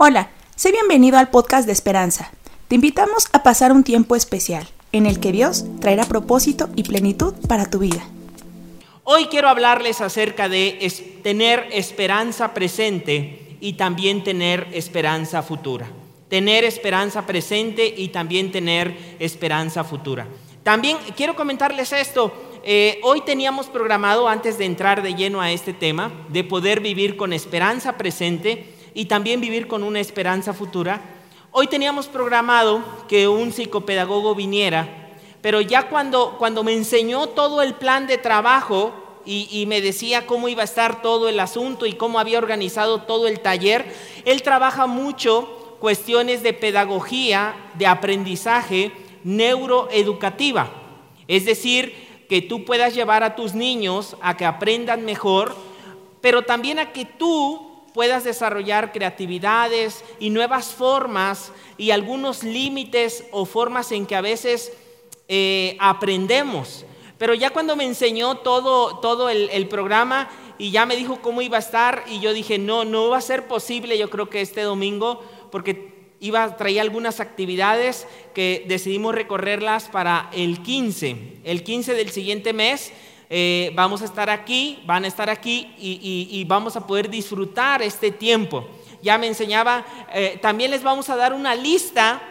Hola, sé bienvenido al podcast de Esperanza. Te invitamos a pasar un tiempo especial en el que Dios traerá propósito y plenitud para tu vida. Hoy quiero hablarles acerca de tener esperanza presente y también tener esperanza futura. Tener esperanza presente y también tener esperanza futura. También quiero comentarles esto. Eh, hoy teníamos programado, antes de entrar de lleno a este tema, de poder vivir con esperanza presente y también vivir con una esperanza futura. Hoy teníamos programado que un psicopedagogo viniera, pero ya cuando, cuando me enseñó todo el plan de trabajo y, y, me decía cómo iba a estar todo el asunto y cómo había organizado todo el taller, él trabaja mucho cuestiones de pedagogía, de aprendizaje neuroeducativa. Es decir, que tú puedas llevar a tus niños a que aprendan mejor, pero también a que tú puedas desarrollar creatividades y nuevas formas y algunos límites o formas en que a veces eh, aprendemos. Pero ya cuando me enseñó todo, todo el, el, programa y ya me dijo cómo iba a estar y yo dije, no, no va a ser posible yo creo que este domingo porque iba a traer algunas actividades que decidimos recorrerlas para el 15, el 15 del siguiente mes eh, vamos a estar aquí, van a estar aquí y, vamos a poder disfrutar este tiempo. Ya me enseñaba, eh, también les vamos a dar una lista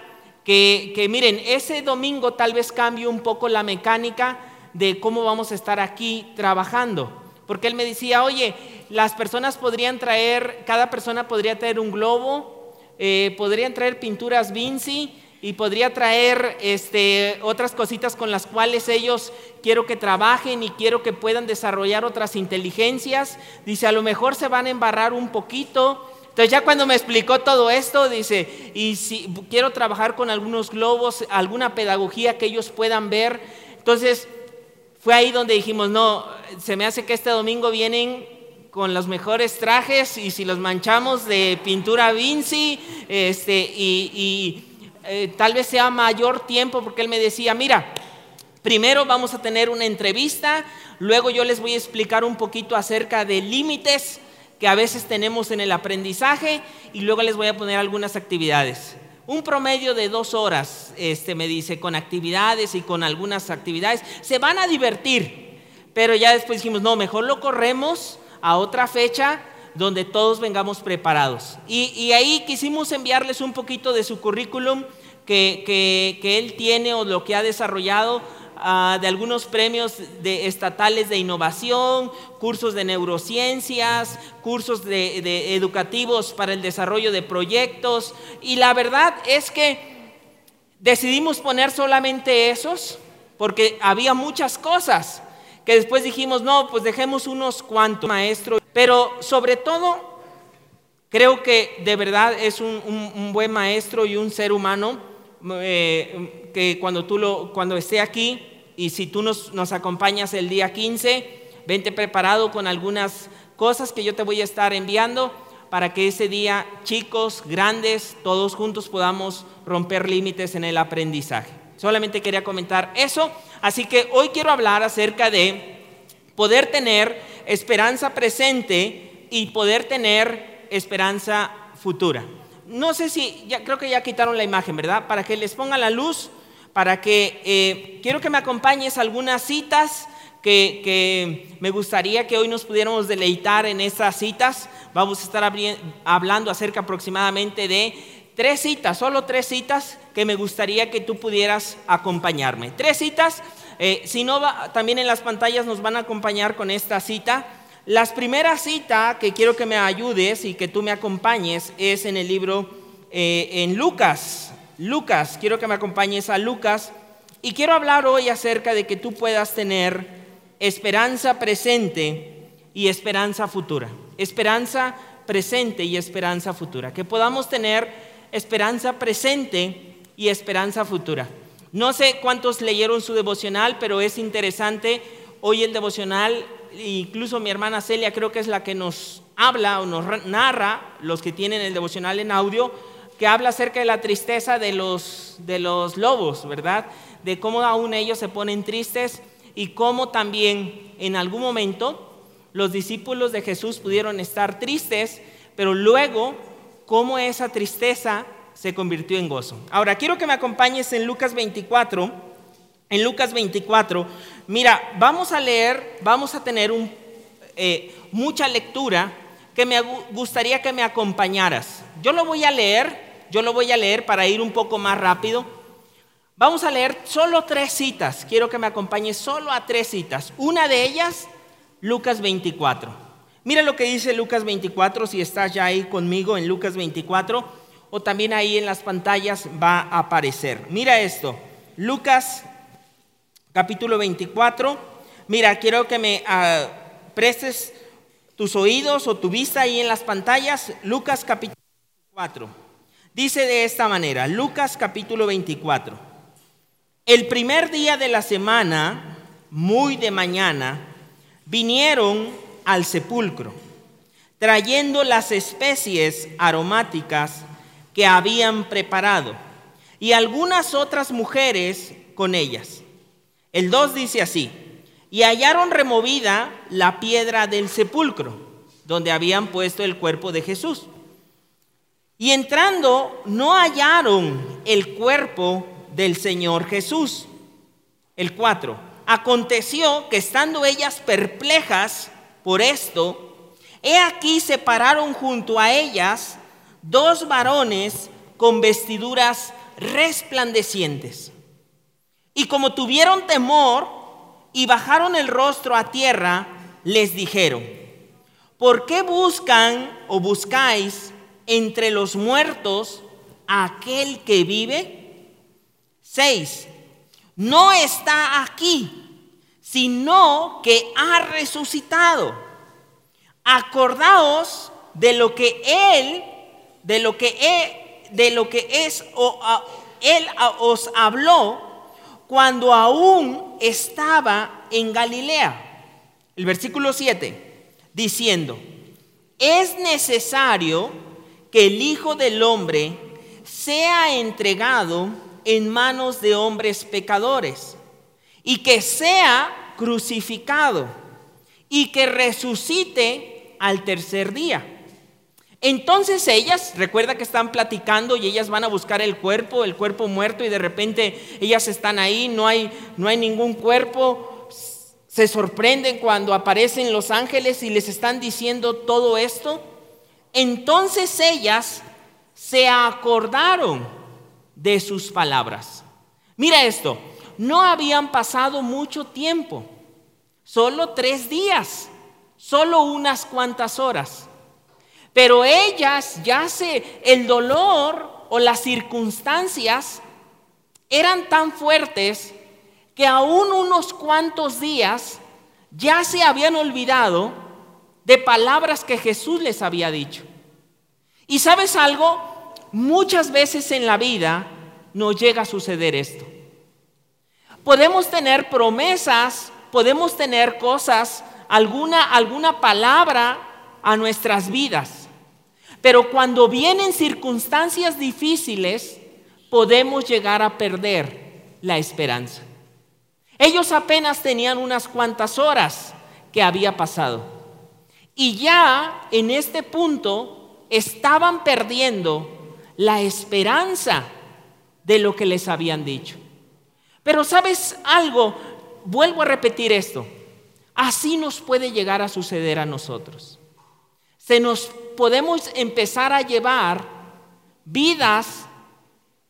que, miren, ese domingo tal vez cambie un poco la mecánica de cómo vamos a estar aquí trabajando. Porque él me decía, oye, las personas podrían traer, cada persona podría traer un globo, eh, podrían traer pinturas Vinci, y podría traer este, otras cositas con las cuales ellos quiero que trabajen y quiero que puedan desarrollar otras inteligencias. Dice, a lo mejor se van a embarrar un poquito. Entonces ya cuando me explicó todo esto, dice, y si quiero trabajar con algunos globos, alguna pedagogía que ellos puedan ver. Entonces fue ahí donde dijimos, no, se me hace que este domingo vienen con los mejores trajes y si los manchamos de pintura Vinci, este, y, y eh, tal vez sea mayor tiempo, porque él me decía, mira, primero vamos a tener una entrevista, luego yo les voy a explicar un poquito acerca de límites que a veces tenemos en el aprendizaje y luego les voy a poner algunas actividades. Un promedio de dos horas, este, me dice, con actividades y con algunas actividades. Se van a divertir, pero ya después dijimos, no, mejor lo corremos a otra fecha donde todos vengamos preparados. Y, ahí quisimos enviarles un poquito de su currículum que, él tiene o lo que ha desarrollado ah, de algunos premios de, estatales de innovación, cursos de neurociencias, cursos de, educativos para el desarrollo de proyectos. Y la verdad es que decidimos poner solamente esos porque había muchas cosas que después dijimos, no, pues dejemos unos cuantos, maestro. Pero sobre todo, creo que de verdad es un, buen maestro y un ser humano eh, que cuando, tú lo, cuando esté aquí y si tú nos, nos acompañas el día 15, vente preparado con algunas cosas que yo te voy a estar enviando para que ese día chicos, grandes, todos juntos podamos romper límites en el aprendizaje. Solamente quería comentar eso. Así que hoy quiero hablar acerca de poder tener esperanza presente y poder tener esperanza futura. No sé si, ya, creo que ya quitaron la imagen, ¿verdad? Para que les ponga la luz, para que eh, quiero que me acompañes a algunas citas que, que, me gustaría que hoy nos pudiéramos deleitar en estas citas. Vamos a estar hablando acerca aproximadamente de tres citas, solo tres citas que me gustaría que tú pudieras acompañarme. Tres citas, eh, si no, también en las pantallas nos van a acompañar con esta cita. La primera cita que quiero que me ayudes y que tú me acompañes es en el libro eh, en Lucas. Lucas, quiero que me acompañes a Lucas y quiero hablar hoy acerca de que tú puedas tener esperanza presente y esperanza futura. Esperanza presente y esperanza futura. Que podamos tener esperanza presente y esperanza futura. No sé cuántos leyeron su devocional, pero es interesante. Hoy el devocional, incluso mi hermana Celia creo que es la que nos habla o nos narra, los que tienen el devocional en audio, que habla acerca de la tristeza de los, de los lobos, ¿verdad? De cómo aún ellos se ponen tristes y cómo también en algún momento los discípulos de Jesús pudieron estar tristes, pero luego cómo esa tristeza se convirtió en gozo. Ahora, quiero que me acompañes en Lucas 24. En Lucas 24, mira, vamos a leer, vamos a tener eh, mucha lectura que me gustaría que me acompañaras. Yo lo voy a leer, yo lo voy a leer para ir un poco más rápido. Vamos a leer solo tres citas. Quiero que me acompañes solo a tres citas. Una de ellas, Lucas 24. Mira lo que dice Lucas 24, si estás ya ahí conmigo en Lucas 24, o también ahí en las pantallas va a aparecer. Mira esto, Lucas capítulo 24. Mira, quiero que me ah, prestes tus oídos o tu vista ahí en las pantallas. Lucas capítulo 24. Dice de esta manera, Lucas capítulo 24. El primer día de la semana, muy de mañana, vinieron al sepulcro, trayendo las especies aromáticas que habían preparado y algunas otras mujeres con ellas. El 2 dice así, y hallaron removida la piedra del sepulcro, donde habían puesto el cuerpo de Jesús. Y entrando, no hallaron el cuerpo del Señor Jesús. El 4. Aconteció que estando ellas perplejas por esto, he aquí se pararon junto a ellas dos varones con vestiduras resplandecientes. Y como tuvieron temor y bajaron el rostro a tierra, les dijeron, ¿por qué buscan o buscáis entre los muertos a aquel que vive? Seis, no está aquí, sino que ha resucitado. Acordaos de lo que él, de lo que de lo que es o él os habló cuando aún estaba en Galilea. El versículo 7, diciendo, es necesario que el Hijo del Hombre sea entregado en manos de hombres pecadores y que sea crucificado y que resucite al tercer día. Entonces ellas, recuerda que están platicando y ellas van a buscar el cuerpo, el cuerpo muerto y de repente ellas están ahí, no hay, no hay ningún cuerpo. Se sorprenden cuando aparecen los ángeles y les están diciendo todo esto. Entonces ellas se acordaron de sus palabras. Mira esto, no habían pasado mucho tiempo, solo tres días, solo unas cuantas horas. Pero ellas ya se, el dolor o las circunstancias eran tan fuertes que aún unos cuantos días ya se habían olvidado de palabras que Jesús les había dicho. Y sabes algo, muchas veces en la vida nos llega a suceder esto. Podemos tener promesas, podemos tener cosas, alguna, alguna palabra a nuestras vidas. Pero cuando vienen circunstancias difíciles, podemos llegar a perder la esperanza. Ellos apenas tenían unas cuantas horas que había pasado. Y ya en este punto estaban perdiendo la esperanza de lo que les habían dicho. Pero sabes algo, vuelvo a repetir esto, así nos puede llegar a suceder a nosotros. Se nos podemos empezar a llevar vidas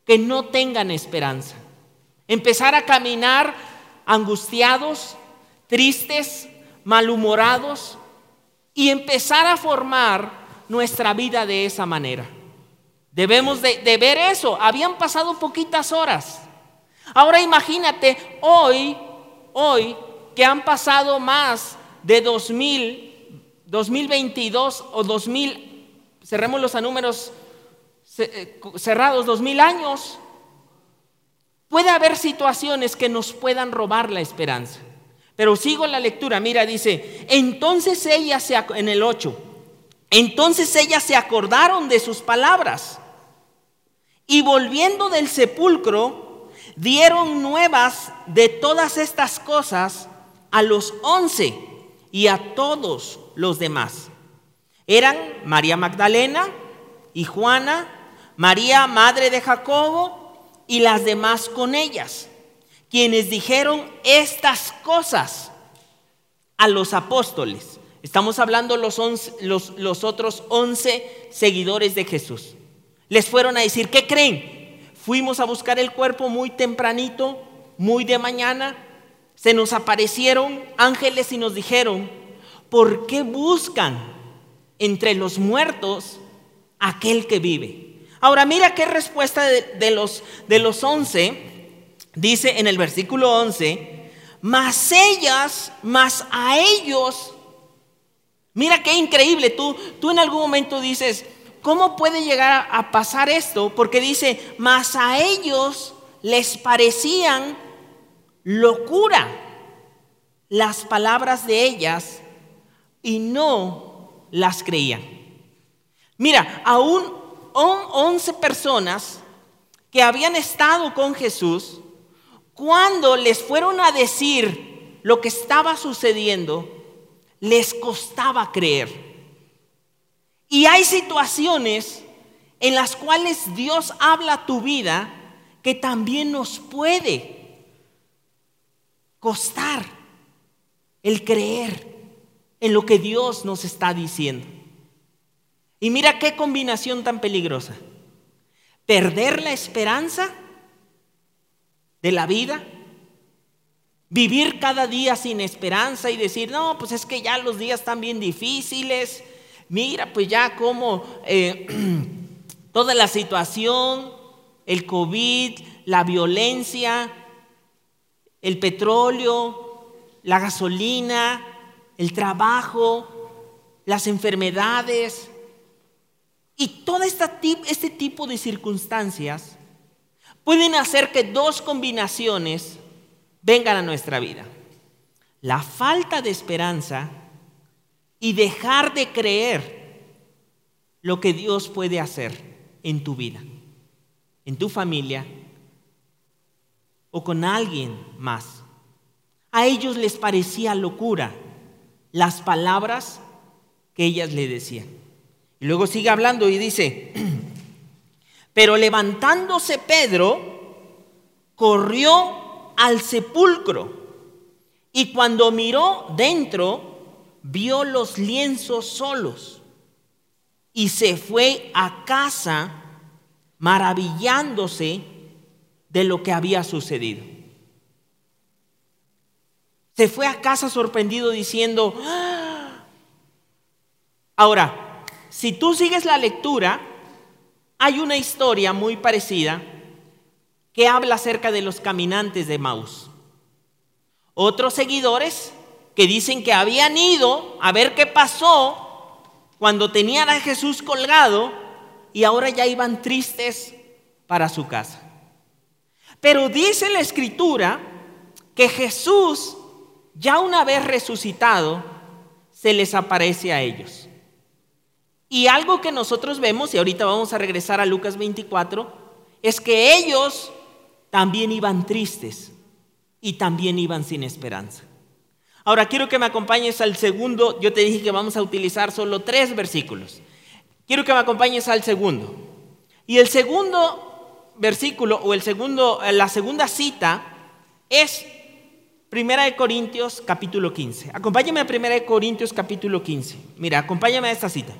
que no tengan esperanza. Empezar a caminar angustiados, tristes, malhumorados y empezar a formar nuestra vida de esa manera. Debemos de, ver eso. Habían pasado poquitas horas. Ahora imagínate hoy, hoy que han pasado más de dos mil 2022 o 2000, cerremos los números eh, cerrados, 2000 años, puede haber situaciones que nos puedan robar la esperanza. Pero sigo la lectura, mira, dice, entonces ella se, en el 8, entonces ellas se acordaron de sus palabras y volviendo del sepulcro, dieron nuevas de todas estas cosas a los once y a todos los demás. Eran María Magdalena, y Juana, María, madre de Jacobo, y las demás con ellas, quienes dijeron estas cosas a los apóstoles. Estamos hablando los, los, los otros once seguidores de Jesús. Les fueron a decir, ¿qué creen? Fuimos a buscar el cuerpo muy tempranito, muy de mañana. Se nos aparecieron ángeles y nos dijeron, ¿por qué buscan entre los muertos aquel que vive? Ahora mira qué respuesta de, los, de los once, dice en el versículo once, más ellas, más a ellos. Mira qué increíble, tú, tú en algún momento dices, ¿cómo puede llegar a pasar esto? Porque dice, más a ellos les parecían locura las palabras de ellas y no las creían. Mira, aún 11 personas que habían estado con Jesús, cuando les fueron a decir lo que estaba sucediendo, les costaba creer. Y hay situaciones en las cuales Dios habla tu vida que también nos puede costar el creer en lo que Dios nos está diciendo. Y mira qué combinación tan peligrosa. Perder la esperanza de la vida, vivir cada día sin esperanza y decir, no, pues es que ya los días están bien difíciles, mira pues ya como eh, toda la situación, el COVID, la violencia, el petróleo, la gasolina, el trabajo, las enfermedades y todo este tipo de circunstancias pueden hacer que dos combinaciones vengan a nuestra vida. La falta de esperanza y dejar de creer lo que Dios puede hacer en tu vida, en tu familia o con alguien más. A ellos les parecía locura las palabras que ellas le decían. Y luego sigue hablando y dice, pero levantándose Pedro, corrió al sepulcro y cuando miró dentro, vio los lienzos solos y se fue a casa maravillándose de lo que había sucedido. Se fue a casa sorprendido diciendo, ¡Ah!". ahora, si tú sigues la lectura, hay una historia muy parecida que habla acerca de los caminantes de Maús. Otros seguidores que dicen que habían ido a ver qué pasó cuando tenían a Jesús colgado y ahora ya iban tristes para su casa. Pero dice la escritura que Jesús, ya una vez resucitado, se les aparece a ellos. Y algo que nosotros vemos, y ahorita vamos a regresar a Lucas 24, es que ellos también iban tristes y también iban sin esperanza. Ahora quiero que me acompañes al segundo, yo te dije que vamos a utilizar solo tres versículos. Quiero que me acompañes al segundo. Y el segundo versículo o el segundo, eh, la segunda cita es Primera de Corintios capítulo 15. Acompáñame a Primera de Corintios capítulo 15. Mira, acompáñame a esta cita.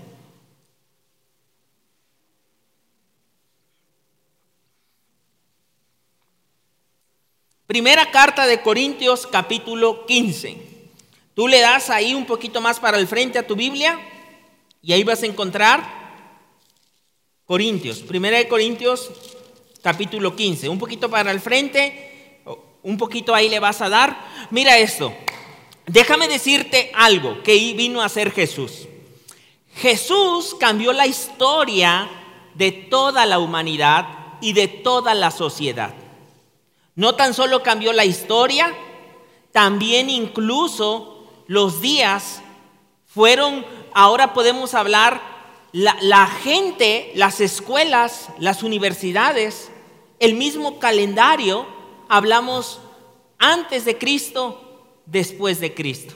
Primera carta de Corintios capítulo 15. Tú le das ahí un poquito más para el frente a tu Biblia y ahí vas a encontrar Corintios, Primera de Corintios capítulo 15, un poquito para el frente, un poquito ahí le vas a dar. Mira esto, déjame decirte algo que vino a hacer Jesús. Jesús cambió la historia de toda la humanidad y de toda la sociedad. No tan solo cambió la historia, también incluso los días fueron, ahora podemos hablar, la, gente, las escuelas, las universidades, el mismo calendario, hablamos antes de Cristo, después de Cristo.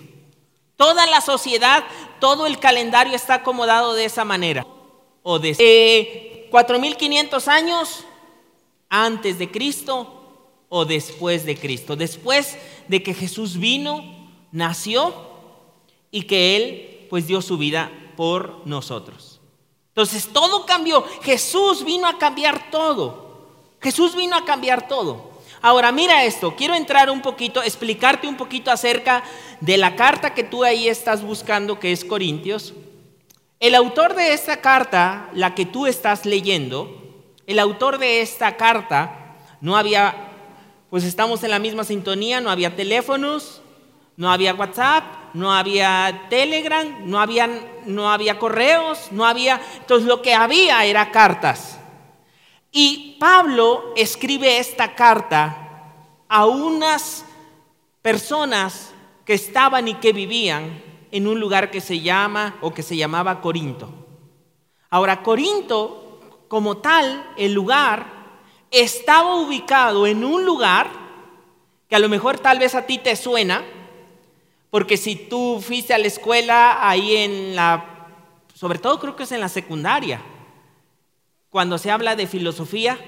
Toda la sociedad, todo el calendario está acomodado de esa manera. o de 4500 años antes de Cristo o después de Cristo. Después de que Jesús vino, nació y que Él pues dio su vida por nosotros. Entonces todo cambió. Jesús vino a cambiar todo. Jesús vino a cambiar todo. Ahora mira esto, quiero entrar un poquito, explicarte un poquito acerca de la carta que tú ahí estás buscando, que es Corintios. El autor de esta carta, la que tú estás leyendo, el autor de esta carta, no había, pues estamos en la misma sintonía, no había teléfonos, no había WhatsApp, no había Telegram, no había, no había correos, no había, entonces lo que había era cartas. Y Pablo escribe esta carta a unas personas que estaban y que vivían en un lugar que se llama o que se llamaba Corinto. Ahora, Corinto, como tal, el lugar, estaba ubicado en un lugar que a lo mejor tal vez a ti te suena, porque si tú fuiste a la escuela ahí en la, sobre todo creo que es en la secundaria, cuando se habla de filosofía,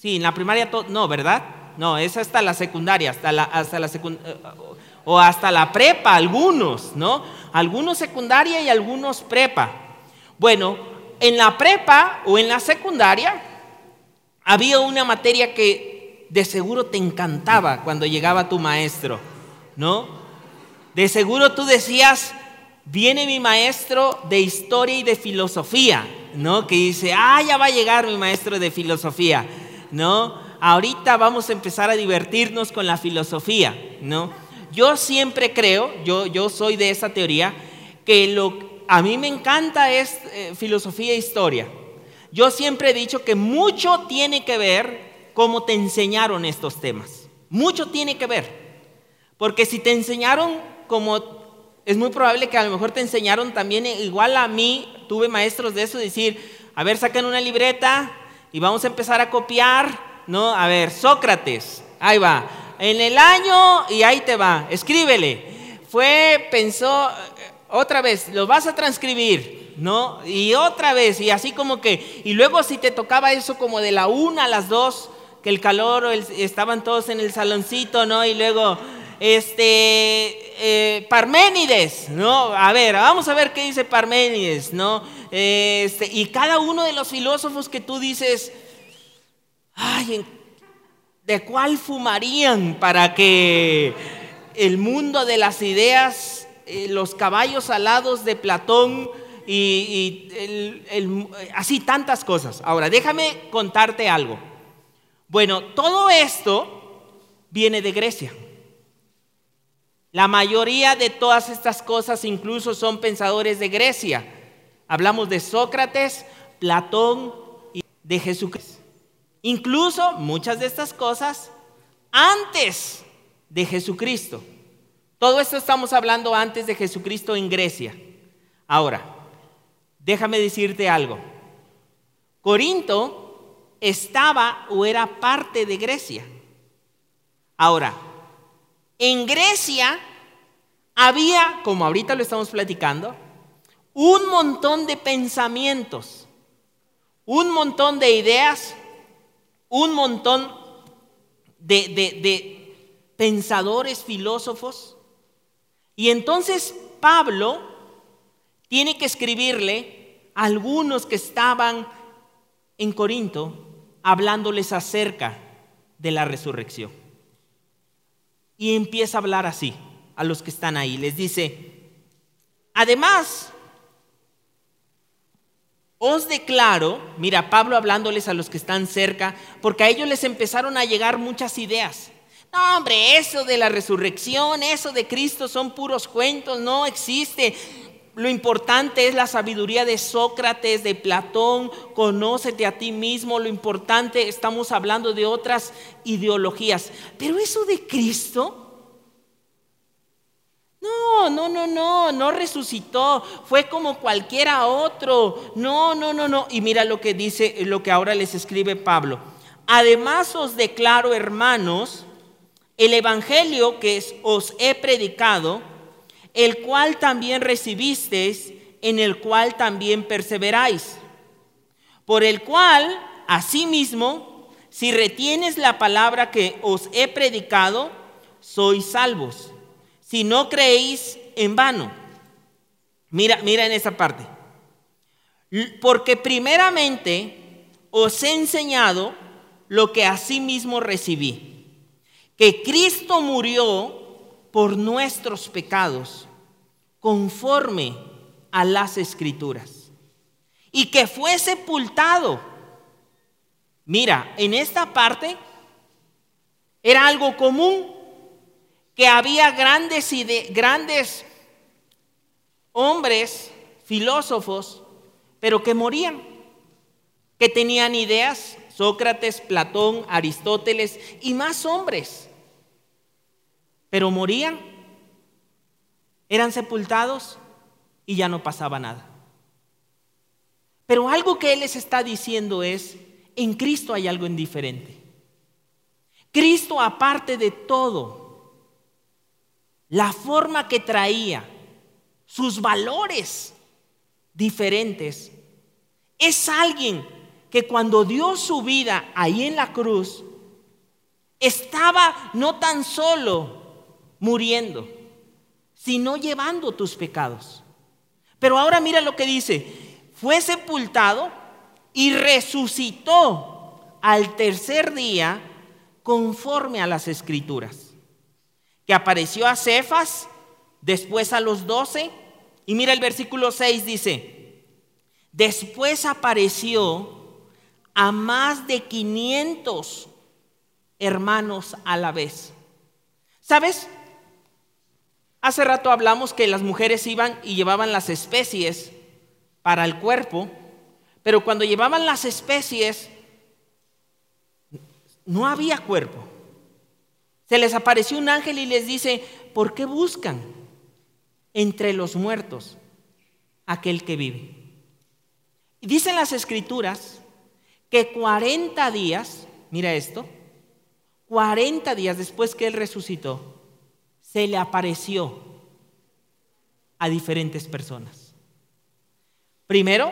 sí, en la primaria, no, ¿verdad? No, es hasta la secundaria, hasta la, hasta la eh, o hasta la prepa, algunos, ¿no? Algunos secundaria y algunos prepa. Bueno, en la prepa o en la secundaria había una materia que de seguro te encantaba cuando llegaba tu maestro, ¿no? De seguro tú decías, viene mi maestro de historia y de filosofía, ¿no? Que dice, ah, ya va a llegar mi maestro de filosofía, ¿no? Ahorita vamos a empezar a divertirnos con la filosofía, ¿no? Yo siempre creo, yo, yo soy de esa teoría, que lo, a mí me encanta es eh, filosofía e historia. Yo siempre he dicho que mucho tiene que ver cómo te enseñaron estos temas. Mucho tiene que ver. Porque si te enseñaron como es muy probable que a lo mejor te enseñaron también, eh, igual a mí, tuve maestros de eso, decir, a ver, saquen una libreta y vamos a empezar a copiar, ¿no? A ver, Sócrates, ahí va, en el año y ahí te va, escríbele. Fue, pensó, eh, otra vez, lo vas a transcribir, ¿no? Y otra vez, y así como que, y luego si te tocaba eso como de la una a las dos, que el calor, estaban todos en el saloncito, ¿no? Y luego este, eh, Parménides, ¿no? A ver, vamos a ver qué dice Parménides, ¿no? Este, y cada uno de los filósofos que tú dices, ay, ¿de cuál fumarían para que el mundo de las ideas, eh, los caballos alados de Platón y, así tantas cosas? Ahora, déjame contarte algo. Bueno, todo esto viene de Grecia. La mayoría de todas estas cosas incluso son pensadores de Grecia. Hablamos de Sócrates, Platón y de Jesucristo. Incluso muchas de estas cosas antes de Jesucristo. Todo esto estamos hablando antes de Jesucristo en Grecia. Ahora, déjame decirte algo. Corinto estaba o era parte de Grecia. Ahora, en Grecia había, como ahorita lo estamos platicando, un montón de pensamientos, un montón de ideas, un montón de, pensadores, filósofos. Y entonces Pablo tiene que escribirle a algunos que estaban en Corinto hablándoles acerca de la resurrección y empieza a hablar así a los que están ahí. Les dice, además, os declaro, mira, Pablo hablándoles a los que están cerca, porque a ellos les empezaron a llegar muchas ideas. No, hombre, eso de la resurrección, eso de Cristo son puros cuentos, no existe. Lo importante es la sabiduría de Sócrates, de Platón, conócete a ti mismo, lo importante, estamos hablando de otras ideologías, pero eso de Cristo, no, no, no, no, no resucitó, fue como cualquiera otro, no, no, no, no, y mira lo que dice, lo que ahora les escribe Pablo. Además os declaro, hermanos, el Evangelio que os he predicado, el cual también recibisteis, en el cual también perseveráis. por el cual, asimismo, si retienes la palabra que os he predicado, sois salvos. Si no creéis en vano. Mira, mira en esa parte. Porque primeramente os he enseñado lo que asimismo recibí, que Cristo murió por nuestros pecados, conforme a las escrituras, y que fue sepultado. Mira, en esta parte era algo común que había grandes, grandes hombres, filósofos, pero que morían, que tenían ideas, Sócrates, Platón, Aristóteles y más hombres, pero morían, eran sepultados y ya no pasaba nada. Pero algo que Él les está diciendo es, en Cristo hay algo indiferente. Cristo, aparte de todo, la forma que traía, sus valores diferentes, es alguien que cuando dio su vida ahí en la cruz, estaba no tan solo muriendo, sino llevando tus pecados. Pero ahora mira lo que dice, fue sepultado y resucitó al tercer día conforme a las escrituras, que apareció a Cefas, después a los doce, y mira el versículo 6 dice, después apareció a más de 500 hermanos a la vez. ¿Sabes? Hace rato hablamos que las mujeres iban y llevaban las especies para el cuerpo, pero cuando llevaban las especies no había cuerpo. Se les apareció un ángel y les dice, ¿por qué buscan entre los muertos aquel que vive? Y dicen las escrituras que 40 días, mira esto, 40 días después que él resucitó, se le apareció a diferentes personas. Primero,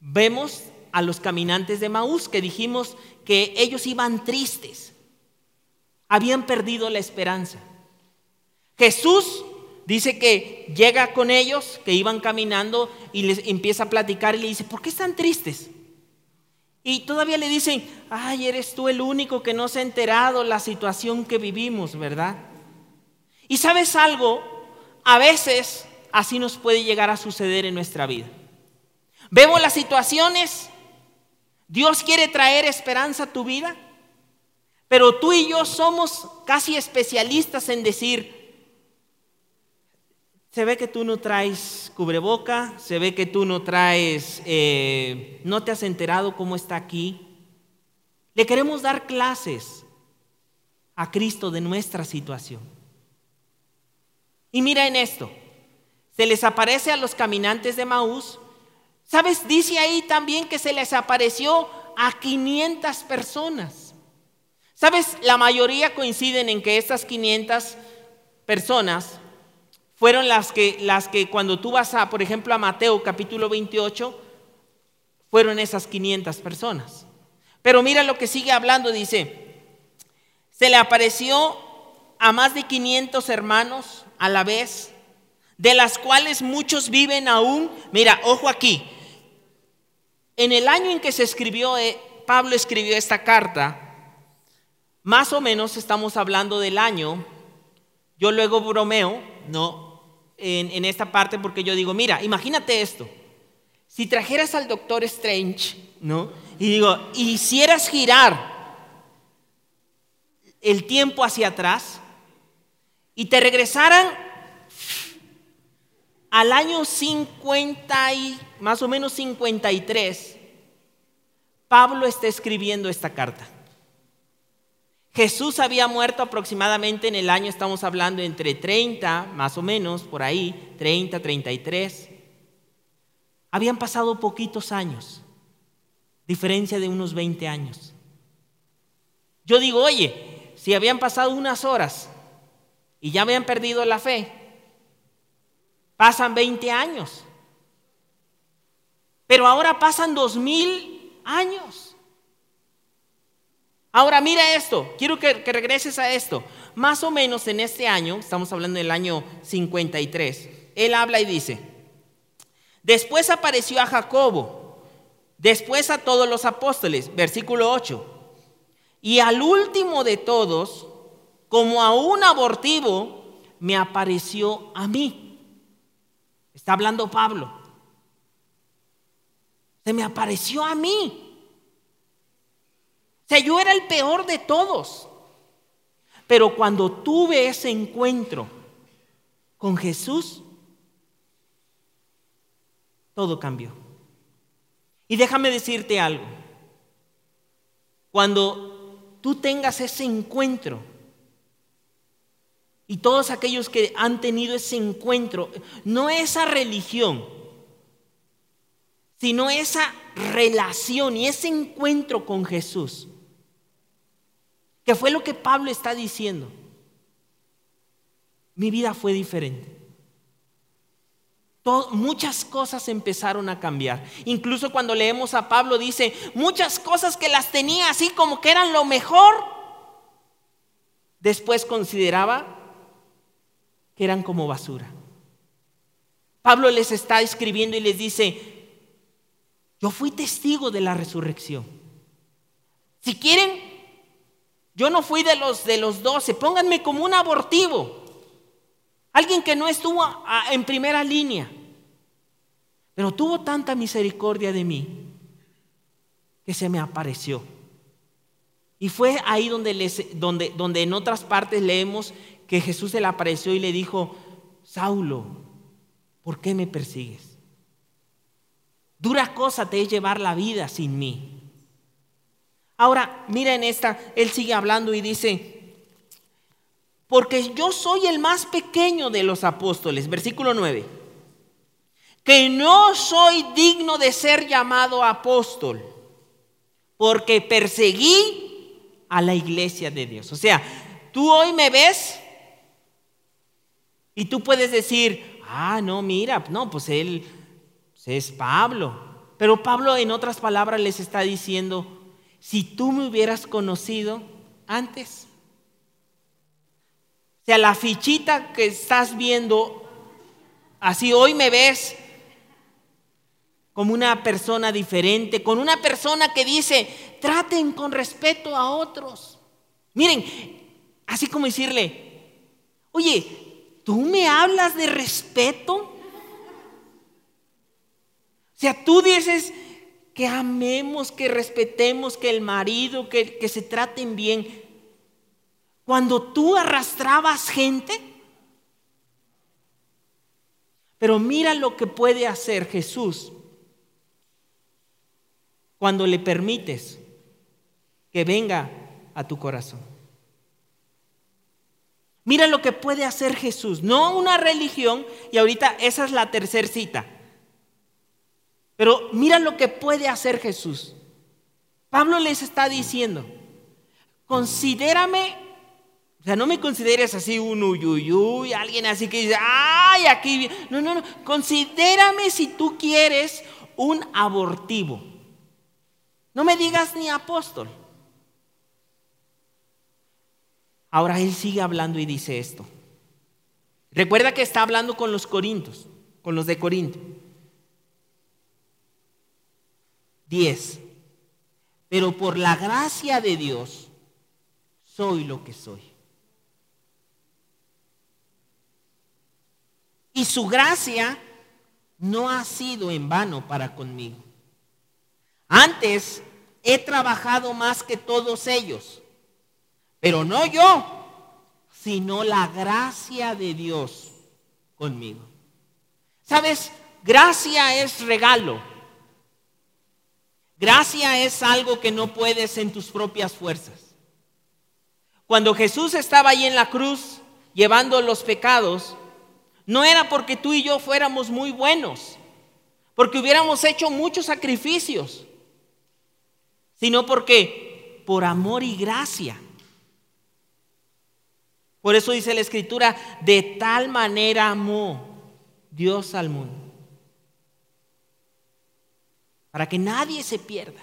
vemos a los caminantes de Maús que dijimos que ellos iban tristes, habían perdido la esperanza. Jesús dice que llega con ellos, que iban caminando y les empieza a platicar y le dice, ¿por qué están tristes? Y todavía le dicen, ay, eres tú el único que no se ha enterado la situación que vivimos, ¿verdad? Y sabes algo, a veces así nos puede llegar a suceder en nuestra vida. Vemos las situaciones, Dios quiere traer esperanza a tu vida, pero tú y yo somos casi especialistas en decir, se ve que tú no traes cubreboca, se ve que tú no traes, eh, no te has enterado cómo está aquí. Le queremos dar clases a Cristo de nuestra situación. Y mira en esto, se les aparece a los caminantes de Maús. ¿Sabes? Dice ahí también que se les apareció a 500 personas. ¿Sabes? La mayoría coinciden en que estas 500 personas fueron las que, las que cuando tú vas a, por ejemplo, a Mateo capítulo 28, fueron esas 500 personas. Pero mira lo que sigue hablando, dice, se le apareció a más de 500 hermanos a la vez, de las cuales muchos viven aún. Mira, ojo aquí. En el año en que se escribió, eh, Pablo escribió esta carta, más o menos estamos hablando del año, yo luego bromeo, ¿no? En, en esta parte porque yo digo, mira, imagínate esto. Si trajeras al doctor Strange, ¿no? Y digo, hicieras girar el tiempo hacia atrás, y te regresaran al año 50 y más o menos 53, Pablo está escribiendo esta carta. Jesús había muerto aproximadamente en el año, estamos hablando entre 30, más o menos, por ahí, 30, 33. Habían pasado poquitos años, diferencia de unos 20 años. Yo digo, oye, si habían pasado unas horas, y ya habían perdido la fe. Pasan 20 años. Pero ahora pasan dos mil años. Ahora mira esto, quiero que, que, regreses a esto. Más o menos en este año, estamos hablando del año 53, él habla y dice, después apareció a Jacobo, después a todos los apóstoles, versículo 8, y al último de todos, como a un abortivo, me apareció a mí. Está hablando Pablo. Se me apareció a mí. O sea, yo era el peor de todos. Pero cuando tuve ese encuentro con Jesús, todo cambió. Y déjame decirte algo. Cuando tú tengas ese encuentro, y todos aquellos que han tenido ese encuentro, no esa religión, sino esa relación y ese encuentro con Jesús, que fue lo que Pablo está diciendo. Mi vida fue diferente. muchas cosas empezaron a cambiar. Incluso cuando leemos a Pablo dice, muchas cosas que las tenía así como que eran lo mejor, después consideraba que eran como basura. Pablo les está escribiendo y les dice, yo fui testigo de la resurrección. Si quieren, yo no fui de los de los doce, pónganme como un abortivo, alguien que no estuvo en primera línea, pero tuvo tanta misericordia de mí que se me apareció. Y fue ahí donde, les, donde, donde en otras partes leemos que Jesús se le apareció y le dijo, Saulo, ¿por qué me persigues? Dura cosa te es llevar la vida sin mí. Ahora, mira en esta, él sigue hablando y dice, porque yo soy el más pequeño de los apóstoles, versículo 9, que no soy digno de ser llamado apóstol, porque perseguí a la iglesia de Dios. O sea, tú hoy me ves y tú puedes decir, ah, no, mira, no, pues él es Pablo. Pero Pablo en otras palabras les está diciendo, si tú me hubieras conocido antes, o sea, la fichita que estás viendo, así hoy me ves como una persona diferente, con una persona que dice, traten con respeto a otros. Miren, así como decirle, oye, ¿Tú me hablas de respeto? O sea, tú dices que amemos, que respetemos, que el marido, que, que se traten bien. Cuando tú arrastrabas gente, pero mira lo que puede hacer Jesús cuando le permites que venga a tu corazón. Mira lo que puede hacer Jesús, no una religión, y ahorita esa es la tercera cita. Pero mira lo que puede hacer Jesús. Pablo les está diciendo, considérame, o sea, no me consideres así un uyuyuy, alguien así que dice, ay, aquí, no, no, no, considérame si tú quieres un abortivo. No me digas ni apóstol. Ahora él sigue hablando y dice esto. Recuerda que está hablando con los corintios, con los de Corinto. 10. Pero por la gracia de Dios soy lo que soy. Y su gracia no ha sido en vano para conmigo. Antes he trabajado más que todos ellos pero no yo, sino la gracia de Dios conmigo. ¿Sabes? Gracia es regalo. Gracia es algo que no puedes en tus propias fuerzas. Cuando Jesús estaba ahí en la cruz llevando los pecados, no era porque tú y yo fuéramos muy buenos, porque hubiéramos hecho muchos sacrificios, sino porque por amor y gracia por eso dice la escritura, de tal manera amó Dios al mundo. para que nadie se pierda.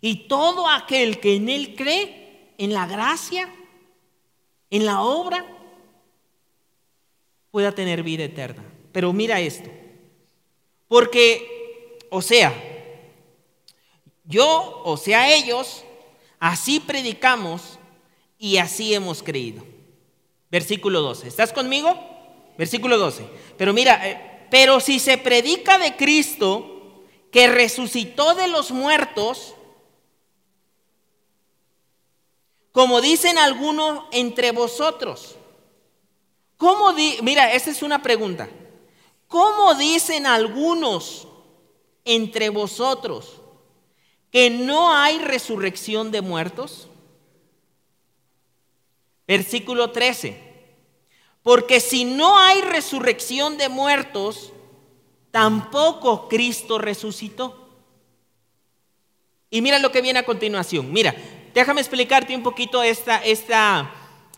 Y todo aquel que en Él cree, en la gracia, en la obra, pueda tener vida eterna. Pero mira esto, porque, o sea, yo, o sea, ellos, así predicamos y así hemos creído. Versículo 12. ¿Estás conmigo? Versículo 12. Pero mira, eh, pero si se predica de Cristo que resucitó de los muertos, como dicen algunos entre vosotros. ¿Cómo Mira, esa es una pregunta. ¿Cómo dicen algunos entre vosotros que no hay resurrección de muertos? Versículo 13. Porque si no hay resurrección de muertos, tampoco Cristo resucitó. Y mira lo que viene a continuación. Mira, Déjame explicarte un poquito esta, esta,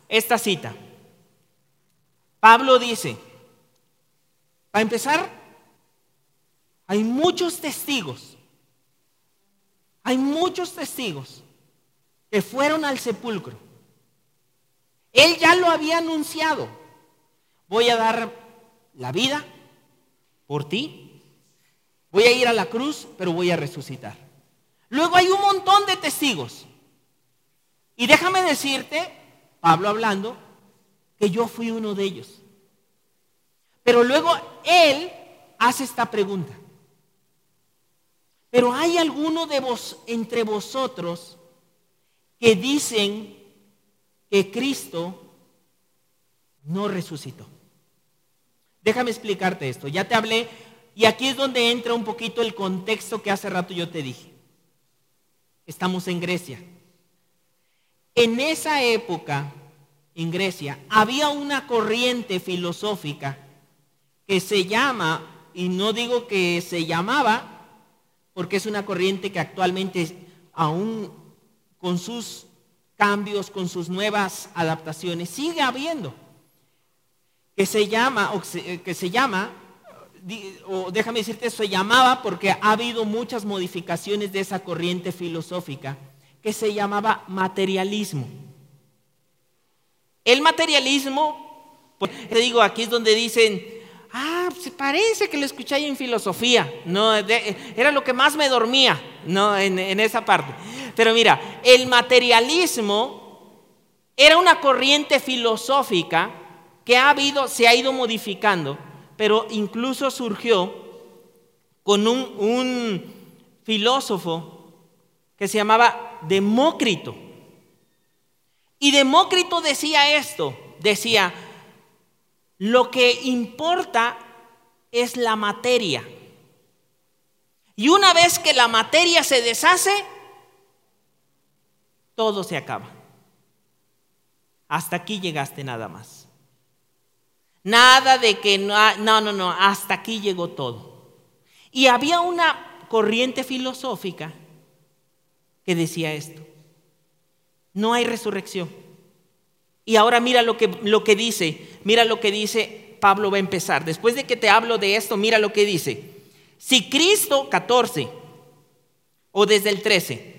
esta cita. Pablo dice, para empezar, hay muchos testigos, hay muchos testigos que fueron al sepulcro. Él ya lo había anunciado. Voy a dar la vida por ti. Voy a ir a la cruz, pero voy a resucitar. Luego hay un montón de testigos. Y déjame decirte, Pablo hablando, que yo fui uno de ellos. Pero luego él hace esta pregunta. Pero hay alguno de vos entre vosotros que dicen que Cristo no resucitó. Déjame explicarte esto. Ya te hablé y aquí es donde entra un poquito el contexto que hace rato yo te dije. Estamos en Grecia. En esa época, en Grecia, había una corriente filosófica que se llama, y no digo que se llamaba, porque es una corriente que actualmente aún con sus cambios, con sus nuevas adaptaciones, sigue habiendo, que se llama, o que se llama, déjame decirte, se llamaba porque ha habido muchas modificaciones de esa corriente filosófica que se llamaba materialismo. El materialismo, pues, te digo, aquí es donde dicen, ah, se parece que lo escuché en filosofía, no, era lo que más me dormía, no, en, esa parte. Pero mira, el materialismo era una corriente filosófica que ha habido, se ha ido modificando, pero incluso surgió con un filósofo que se llamaba Demócrito. Y Demócrito decía esto, decía, lo que importa es la materia. Y una vez que la materia se deshace, todo se acaba. Hasta aquí llegaste nada más. Nada de que no, no, no, no, hasta aquí llegó todo. Y había una corriente filosófica que decía esto. No hay resurrección. Y ahora mira lo que, lo que dice, mira lo que dice Pablo va a empezar. Después de que te hablo de esto, mira lo que dice. Si Cristo, 14, o desde el 13,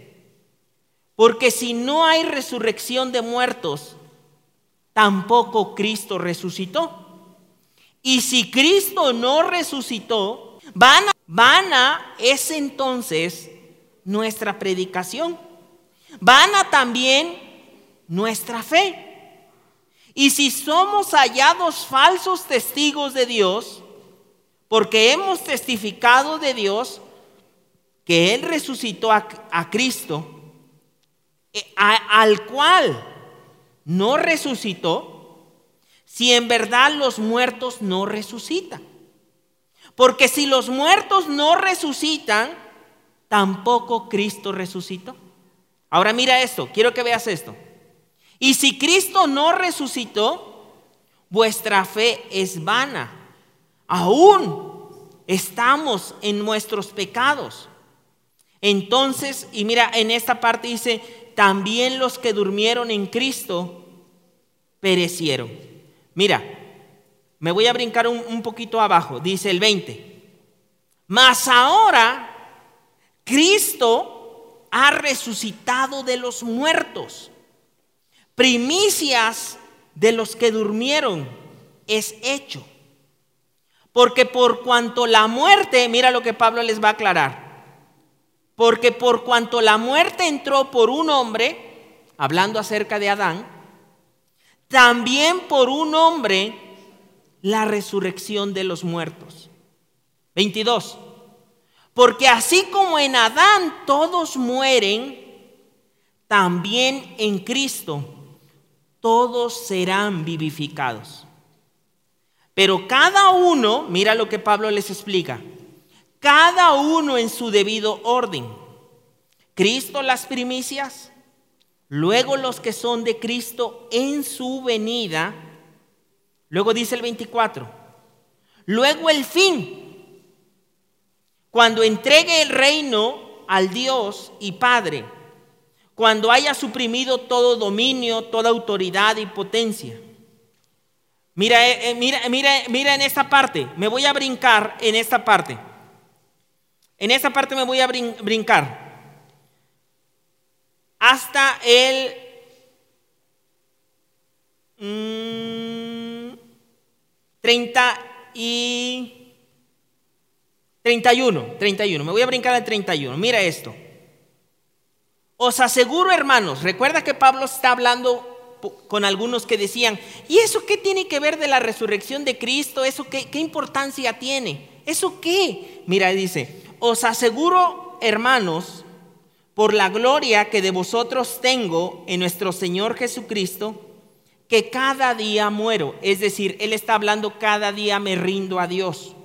porque si no hay resurrección de muertos, tampoco Cristo resucitó. Y si Cristo no resucitó, vana, vana es entonces nuestra predicación. Van a también nuestra fe. Y si somos hallados falsos testigos de Dios, porque hemos testificado de Dios que Él resucitó a, Cristo, eh, al cual no resucitó, si en verdad los muertos no resucitan. Porque si los muertos no resucitan, tampoco Cristo resucitó. Ahora mira esto, quiero que veas esto. Y si Cristo no resucitó, vuestra fe es vana. Aún estamos en nuestros pecados. Entonces, y mira, en esta parte dice, también los que durmieron en Cristo perecieron. Mira, me voy a brincar un, un poquito abajo, dice el 20. Mas ahora Cristo ha resucitado de los muertos. Primicias de los que durmieron es hecho. Porque por cuanto la muerte, mira lo que Pablo les va a aclarar. Porque por cuanto la muerte entró por un hombre, hablando acerca de Adán, también por un hombre la resurrección de los muertos. 22. Porque así como en Adán todos mueren, también en Cristo todos serán vivificados. Pero cada uno, mira lo que Pablo les explica, cada uno en su debido orden. Cristo las primicias, luego los que son de Cristo en su venida, luego dice el 24, luego el fin cuando entregue el reino al Dios y Padre, cuando haya suprimido todo dominio, toda autoridad y potencia. Mira, eh, eh, mira, mira, mira en esta parte, me voy a brincar en esta parte. En esta parte me voy a brincar. Hasta el 30 mm, y 31, 31. Me voy a brincar al 31. Mira esto. Os aseguro, hermanos, recuerda que Pablo está hablando con algunos que decían, ¿y eso qué tiene que ver de la resurrección de Cristo? ¿Eso qué, qué importancia tiene? ¿Eso qué? Mira, dice, os aseguro, hermanos, por la gloria que de vosotros tengo en nuestro Señor Jesucristo, que cada día muero. Es decir, Él está hablando, cada día me rindo a Dios.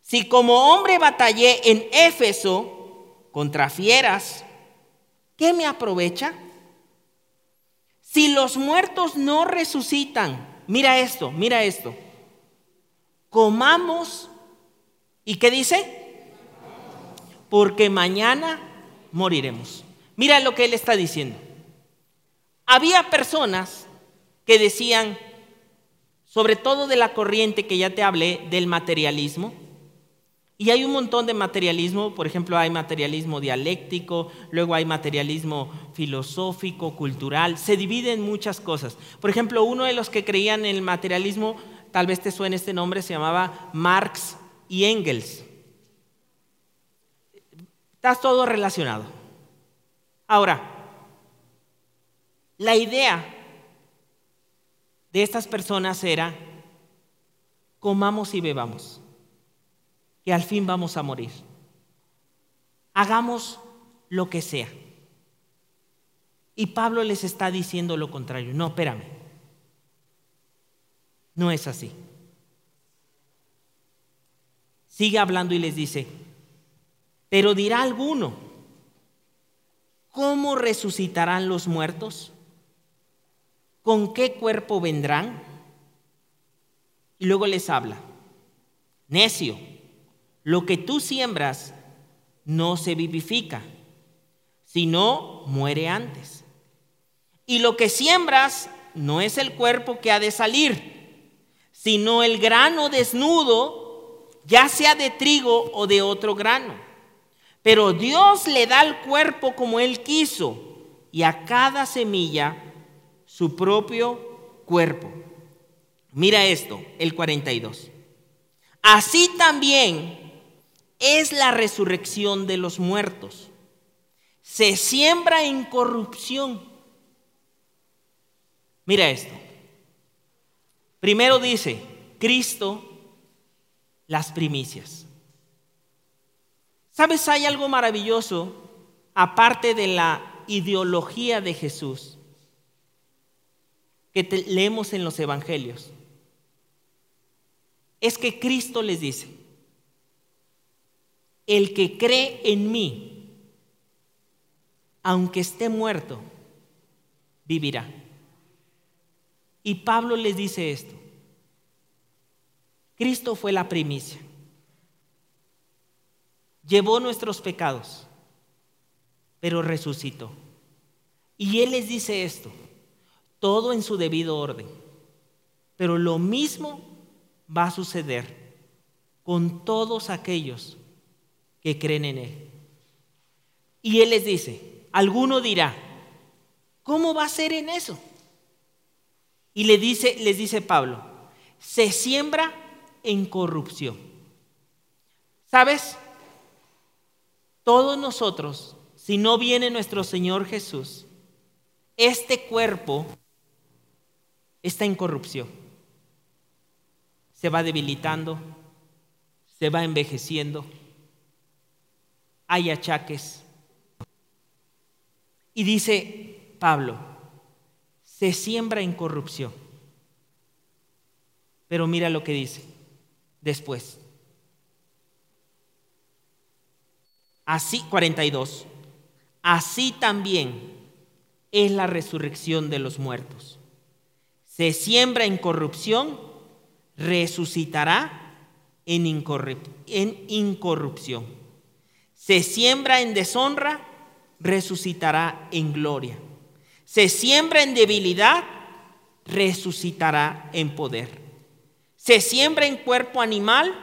Si como hombre batallé en Éfeso contra fieras, ¿qué me aprovecha? Si los muertos no resucitan, mira esto, mira esto. Comamos, ¿y qué dice? Porque mañana moriremos. Mira lo que él está diciendo. Había personas que decían, sobre todo de la corriente que ya te hablé, del materialismo, y hay un montón de materialismo, por ejemplo, hay materialismo dialéctico, luego hay materialismo filosófico, cultural, se divide en muchas cosas. Por ejemplo, uno de los que creían en el materialismo, tal vez te suene este nombre, se llamaba Marx y Engels. Está todo relacionado. Ahora, la idea de estas personas era, comamos y bebamos que al fin vamos a morir. Hagamos lo que sea. Y Pablo les está diciendo lo contrario. No, espérame. No es así. Sigue hablando y les dice, pero dirá alguno, ¿cómo resucitarán los muertos? ¿Con qué cuerpo vendrán? Y luego les habla, necio. Lo que tú siembras no se vivifica, sino muere antes. Y lo que siembras no es el cuerpo que ha de salir, sino el grano desnudo, ya sea de trigo o de otro grano. Pero Dios le da el cuerpo como Él quiso y a cada semilla su propio cuerpo. Mira esto, el 42. Así también es la resurrección de los muertos. Se siembra en corrupción. Mira esto. Primero dice, Cristo, las primicias. ¿Sabes? Hay algo maravilloso, aparte de la ideología de Jesús, que leemos en los evangelios. Es que Cristo les dice, el que cree en mí, aunque esté muerto, vivirá. Y Pablo les dice esto. Cristo fue la primicia. Llevó nuestros pecados, pero resucitó. Y Él les dice esto, todo en su debido orden. Pero lo mismo va a suceder con todos aquellos que creen en Él. Y Él les dice, alguno dirá, ¿cómo va a ser en eso? Y dice, les dice Pablo, se siembra en corrupción. ¿Sabes? Todos nosotros, si no viene nuestro Señor Jesús, este cuerpo está en corrupción. Se va debilitando, se va envejeciendo, hay achaques. Y dice Pablo, se siembra en corrupción. Pero mira lo que dice después. Así, 42. Así también es la resurrección de los muertos. Se siembra en corrupción, resucitará en, incorrupción. Se siembra en deshonra, resucitará en gloria. Se siembra en debilidad, resucitará en poder. Se siembra en cuerpo animal,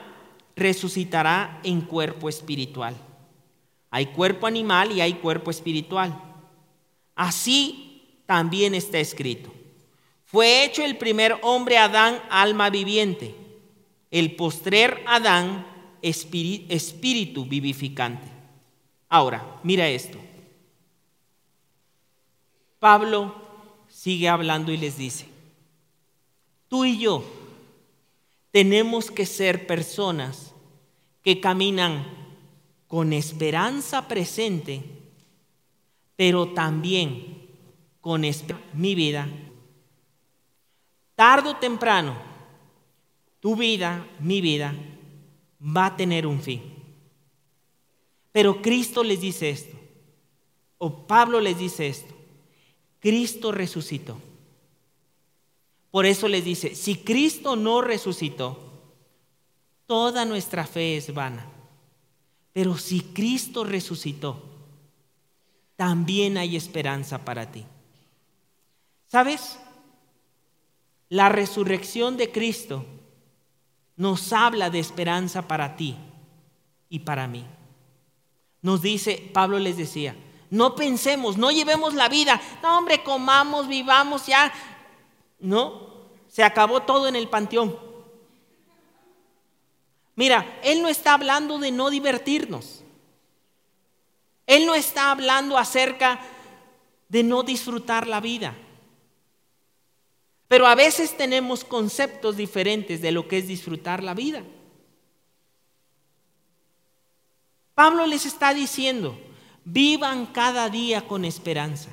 resucitará en cuerpo espiritual. Hay cuerpo animal y hay cuerpo espiritual. Así también está escrito. Fue hecho el primer hombre Adán alma viviente el postrer Adán, espíritu vivificante. Ahora, mira esto. Pablo sigue hablando y les dice, tú y yo tenemos que ser personas que caminan con esperanza presente, pero también con mi vida. Tardo o temprano, tu vida, mi vida, va a tener un fin. Pero Cristo les dice esto, o Pablo les dice esto, Cristo resucitó. Por eso les dice, si Cristo no resucitó, toda nuestra fe es vana. Pero si Cristo resucitó, también hay esperanza para ti. ¿Sabes? La resurrección de Cristo nos habla de esperanza para ti y para mí. Nos dice, Pablo les decía, no pensemos, no llevemos la vida, no hombre, comamos, vivamos ya. No, se acabó todo en el panteón. Mira, Él no está hablando de no divertirnos. Él no está hablando acerca de no disfrutar la vida. Pero a veces tenemos conceptos diferentes de lo que es disfrutar la vida. Pablo les está diciendo, vivan cada día con esperanza.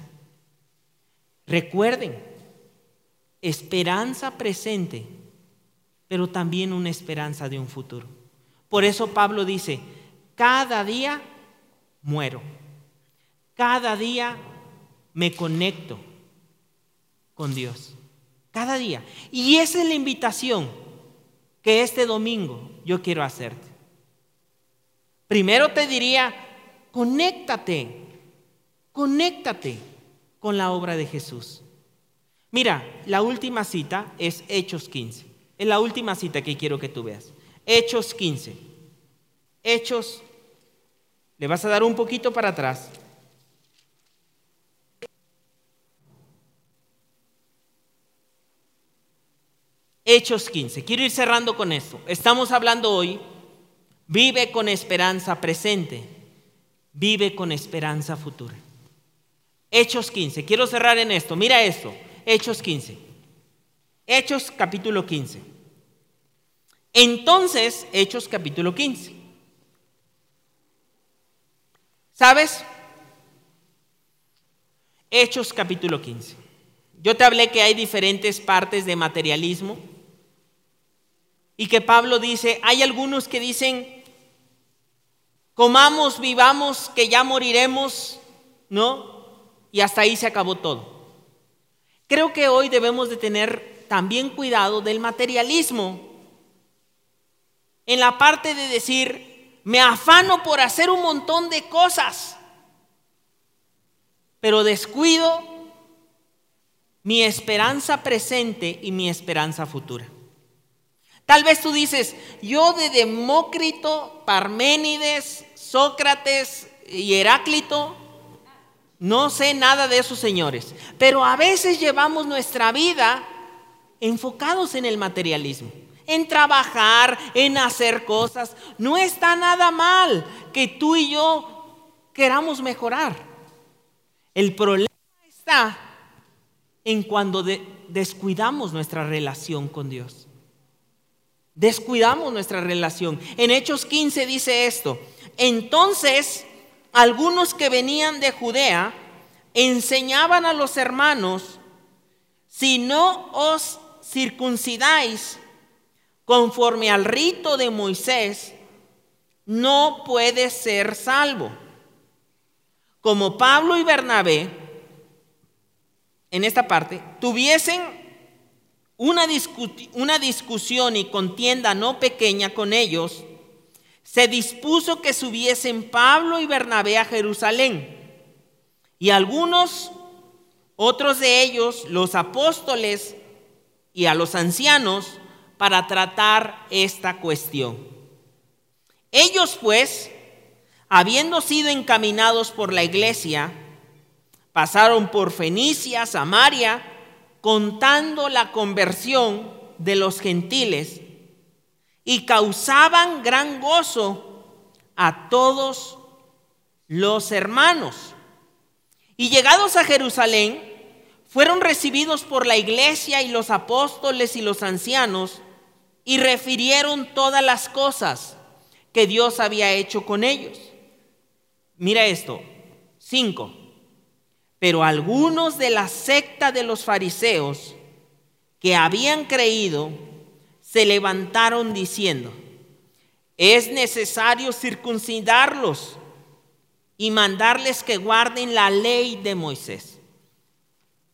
Recuerden, esperanza presente, pero también una esperanza de un futuro. Por eso Pablo dice, cada día muero, cada día me conecto con Dios. Cada día. Y esa es la invitación que este domingo yo quiero hacerte. Primero te diría, conéctate, conéctate con la obra de Jesús. Mira, la última cita es Hechos 15. Es la última cita que quiero que tú veas. Hechos 15. Hechos, le vas a dar un poquito para atrás. Hechos 15. Quiero ir cerrando con esto. Estamos hablando hoy, vive con esperanza presente, vive con esperanza futura. Hechos 15. Quiero cerrar en esto. Mira esto. Hechos 15. Hechos capítulo 15. Entonces, Hechos capítulo 15. ¿Sabes? Hechos capítulo 15. Yo te hablé que hay diferentes partes de materialismo. Y que Pablo dice, hay algunos que dicen, comamos, vivamos, que ya moriremos, ¿no? Y hasta ahí se acabó todo. Creo que hoy debemos de tener también cuidado del materialismo en la parte de decir, me afano por hacer un montón de cosas, pero descuido mi esperanza presente y mi esperanza futura. Tal vez tú dices, yo de Demócrito, Parménides, Sócrates y Heráclito, no sé nada de esos señores, pero a veces llevamos nuestra vida enfocados en el materialismo, en trabajar, en hacer cosas. No está nada mal que tú y yo queramos mejorar. El problema está en cuando descuidamos nuestra relación con Dios. Descuidamos nuestra relación. En Hechos 15 dice esto. Entonces, algunos que venían de Judea enseñaban a los hermanos, si no os circuncidáis conforme al rito de Moisés, no puede ser salvo. Como Pablo y Bernabé, en esta parte, tuviesen una, una discusión y contienda no pequeña con ellos, se dispuso que subiesen Pablo y Bernabé a Jerusalén. Y algunos, otros de ellos, los apóstoles y a los ancianos, para tratar esta cuestión. Ellos pues, habiendo sido encaminados por la iglesia, pasaron por Fenicia, Samaria, contando la conversión de los gentiles y causaban gran gozo a todos los hermanos. Y llegados a Jerusalén, fueron recibidos por la iglesia y los apóstoles y los ancianos y refirieron todas las cosas que Dios había hecho con ellos. Mira esto, cinco. Pero algunos de la secta de los fariseos que habían creído se levantaron diciendo, es necesario circuncidarlos y mandarles que guarden la ley de Moisés.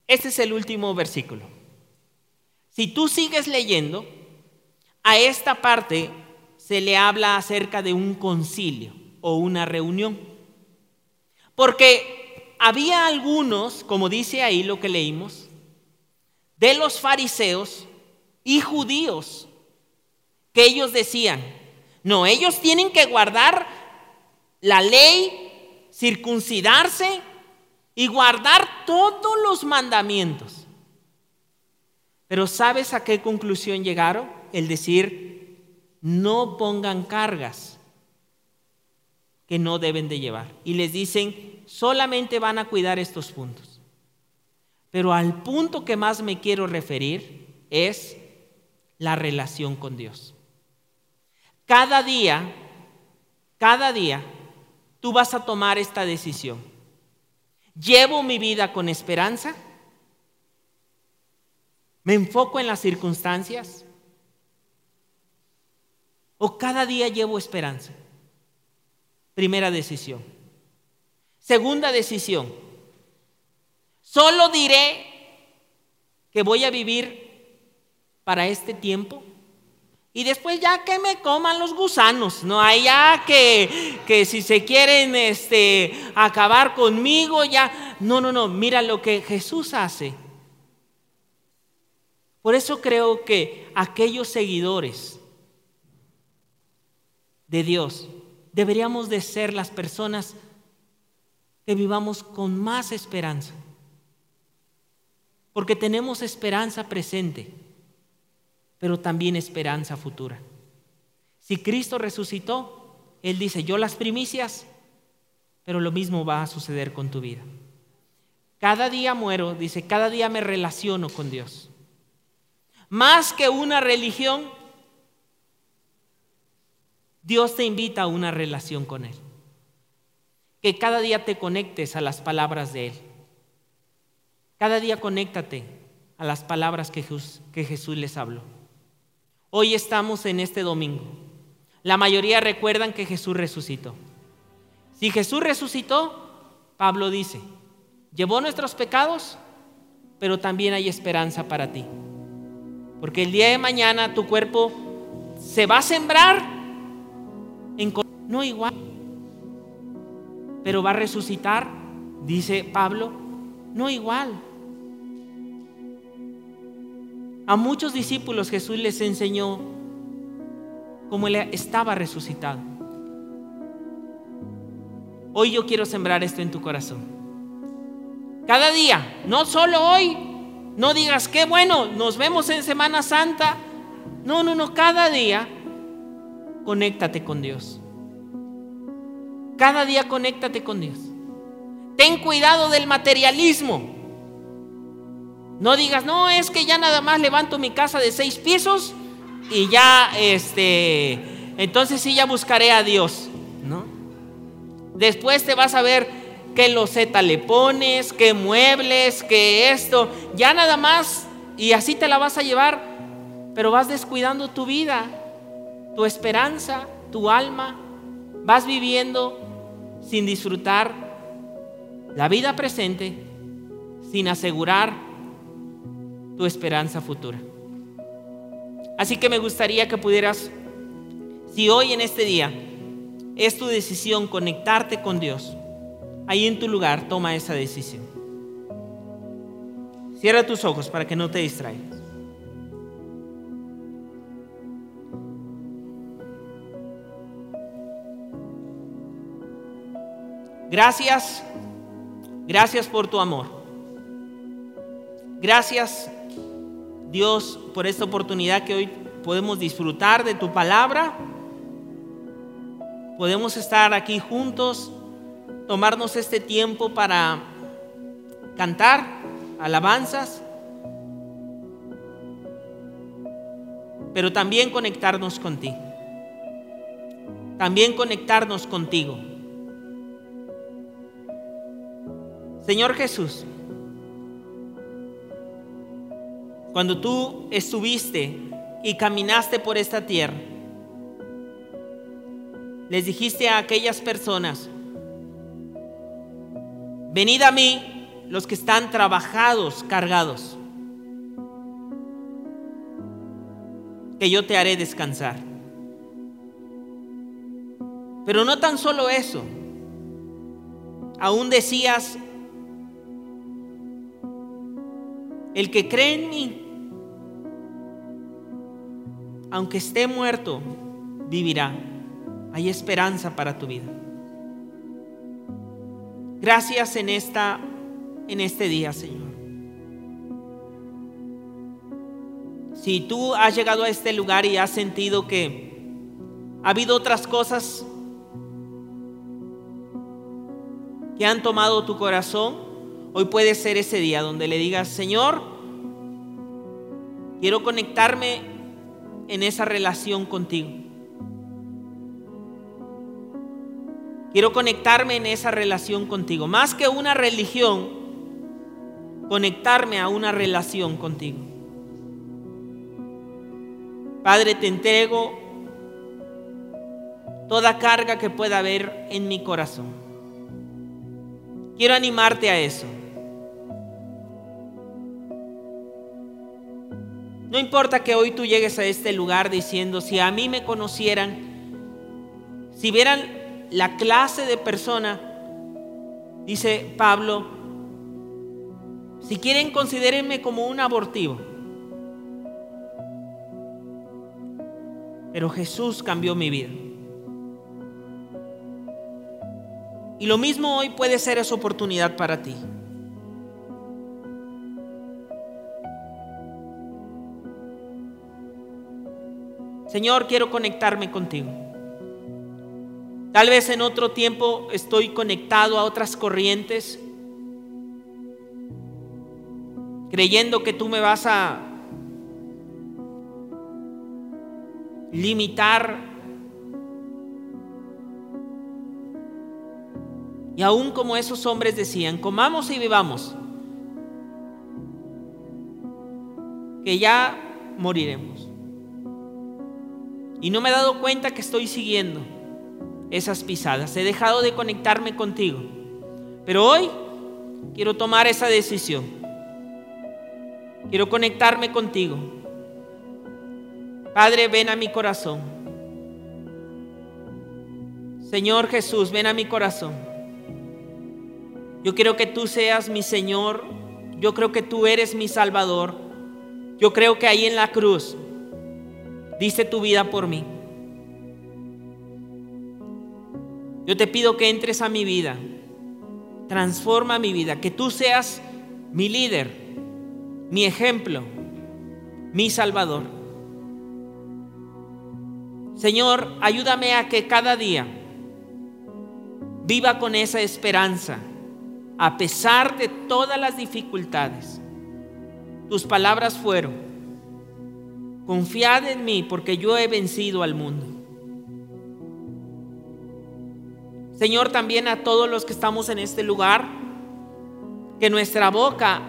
Este es el último versículo. Si tú sigues leyendo, a esta parte se le habla acerca de un concilio o una reunión. Porque había algunos, como dice ahí lo que leímos, de los fariseos y judíos, que ellos decían, no, ellos tienen que guardar la ley, circuncidarse y guardar todos los mandamientos. Pero ¿sabes a qué conclusión llegaron? El decir, no pongan cargas que no deben de llevar. Y les dicen, solamente van a cuidar estos puntos. Pero al punto que más me quiero referir es la relación con Dios. Cada día, cada día, tú vas a tomar esta decisión. ¿Llevo mi vida con esperanza? ¿Me enfoco en las circunstancias? ¿O cada día llevo esperanza? Primera decisión. Segunda decisión. Solo diré que voy a vivir para este tiempo y después ya que me coman los gusanos, no hay ya que, que si se quieren este, acabar conmigo, ya. No, no, no, mira lo que Jesús hace. Por eso creo que aquellos seguidores de Dios deberíamos de ser las personas que vivamos con más esperanza. Porque tenemos esperanza presente, pero también esperanza futura. Si Cristo resucitó, Él dice, yo las primicias, pero lo mismo va a suceder con tu vida. Cada día muero, dice, cada día me relaciono con Dios. Más que una religión, Dios te invita a una relación con Él que cada día te conectes a las palabras de Él. Cada día conéctate a las palabras que Jesús, que Jesús les habló. Hoy estamos en este domingo. La mayoría recuerdan que Jesús resucitó. Si Jesús resucitó, Pablo dice, llevó nuestros pecados, pero también hay esperanza para ti. Porque el día de mañana tu cuerpo se va a sembrar no igual pero va a resucitar, dice Pablo, no igual. A muchos discípulos Jesús les enseñó como Él estaba resucitado. Hoy yo quiero sembrar esto en tu corazón. Cada día, no solo hoy, no digas, qué bueno, nos vemos en Semana Santa. No, no, no, cada día conéctate con Dios. Cada día conéctate con Dios. Ten cuidado del materialismo. No digas, no, es que ya nada más levanto mi casa de seis pisos y ya, este, entonces sí ya buscaré a Dios, ¿no? Después te vas a ver qué loseta le pones, qué muebles, qué esto, ya nada más y así te la vas a llevar, pero vas descuidando tu vida, tu esperanza, tu alma, vas viviendo sin disfrutar la vida presente, sin asegurar tu esperanza futura. Así que me gustaría que pudieras, si hoy en este día es tu decisión conectarte con Dios, ahí en tu lugar toma esa decisión. Cierra tus ojos para que no te distraigas. Gracias, gracias por tu amor. Gracias Dios por esta oportunidad que hoy podemos disfrutar de tu palabra. Podemos estar aquí juntos, tomarnos este tiempo para cantar alabanzas, pero también conectarnos contigo. También conectarnos contigo. Señor Jesús, cuando tú estuviste y caminaste por esta tierra, les dijiste a aquellas personas, venid a mí los que están trabajados, cargados, que yo te haré descansar. Pero no tan solo eso, aún decías, el que cree en mí, aunque esté muerto, vivirá. Hay esperanza para tu vida. Gracias en esta en este día, Señor. Si tú has llegado a este lugar y has sentido que ha habido otras cosas que han tomado tu corazón, hoy puede ser ese día donde le digas, Señor, quiero conectarme en esa relación contigo. Quiero conectarme en esa relación contigo. Más que una religión, conectarme a una relación contigo. Padre, te entrego toda carga que pueda haber en mi corazón. Quiero animarte a eso. No importa que hoy tú llegues a este lugar diciendo, si a mí me conocieran, si vieran la clase de persona, dice Pablo, si quieren considérenme como un abortivo. Pero Jesús cambió mi vida. Y lo mismo hoy puede ser esa oportunidad para ti. Señor, quiero conectarme contigo. Tal vez en otro tiempo estoy conectado a otras corrientes, creyendo que tú me vas a limitar. Y aún como esos hombres decían, comamos y vivamos, que ya moriremos. Y no me he dado cuenta que estoy siguiendo esas pisadas. He dejado de conectarme contigo. Pero hoy quiero tomar esa decisión. Quiero conectarme contigo. Padre, ven a mi corazón. Señor Jesús, ven a mi corazón. Yo quiero que tú seas mi Señor. Yo creo que tú eres mi Salvador. Yo creo que ahí en la cruz diste tu vida por mí. Yo te pido que entres a mi vida, transforma mi vida, que tú seas mi líder, mi ejemplo, mi salvador. Señor, ayúdame a que cada día viva con esa esperanza, a pesar de todas las dificultades. Tus palabras fueron, confiad en mí porque yo he vencido al mundo. Señor, también a todos los que estamos en este lugar, que nuestra boca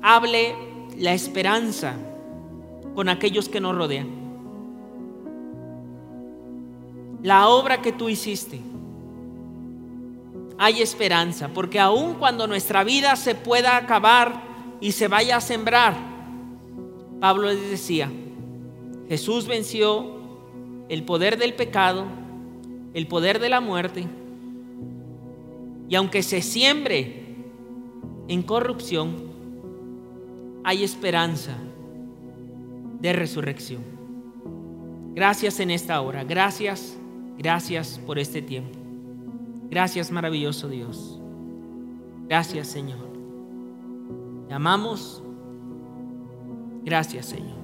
hable la esperanza con aquellos que nos rodean. La obra que tú hiciste, hay esperanza, porque aun cuando nuestra vida se pueda acabar y se vaya a sembrar, Pablo les decía, Jesús venció el poder del pecado, el poder de la muerte, y aunque se siembre en corrupción, hay esperanza de resurrección. Gracias en esta hora, gracias, gracias por este tiempo. Gracias maravilloso Dios. Gracias Señor. Te amamos. Gracias Señor.